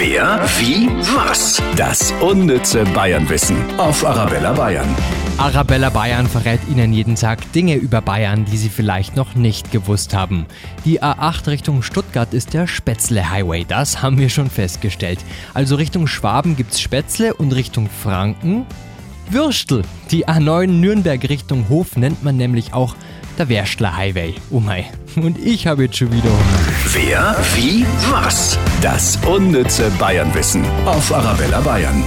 Wer, wie, was? Das unnütze Bayernwissen auf Arabella Bayern. Arabella Bayern verrät Ihnen jeden Tag Dinge über Bayern, die Sie vielleicht noch nicht gewusst haben. Die A8 Richtung Stuttgart ist der Spätzle Highway, das haben wir schon festgestellt. Also Richtung Schwaben gibt's Spätzle und Richtung Franken Würstel. Die A9 Nürnberg Richtung Hof nennt man nämlich auch der Werstler Highway. Oh mei. Und ich habe jetzt schon wieder. Wer, wie, was? Das unnütze Bayernwissen auf Arabella Bayern.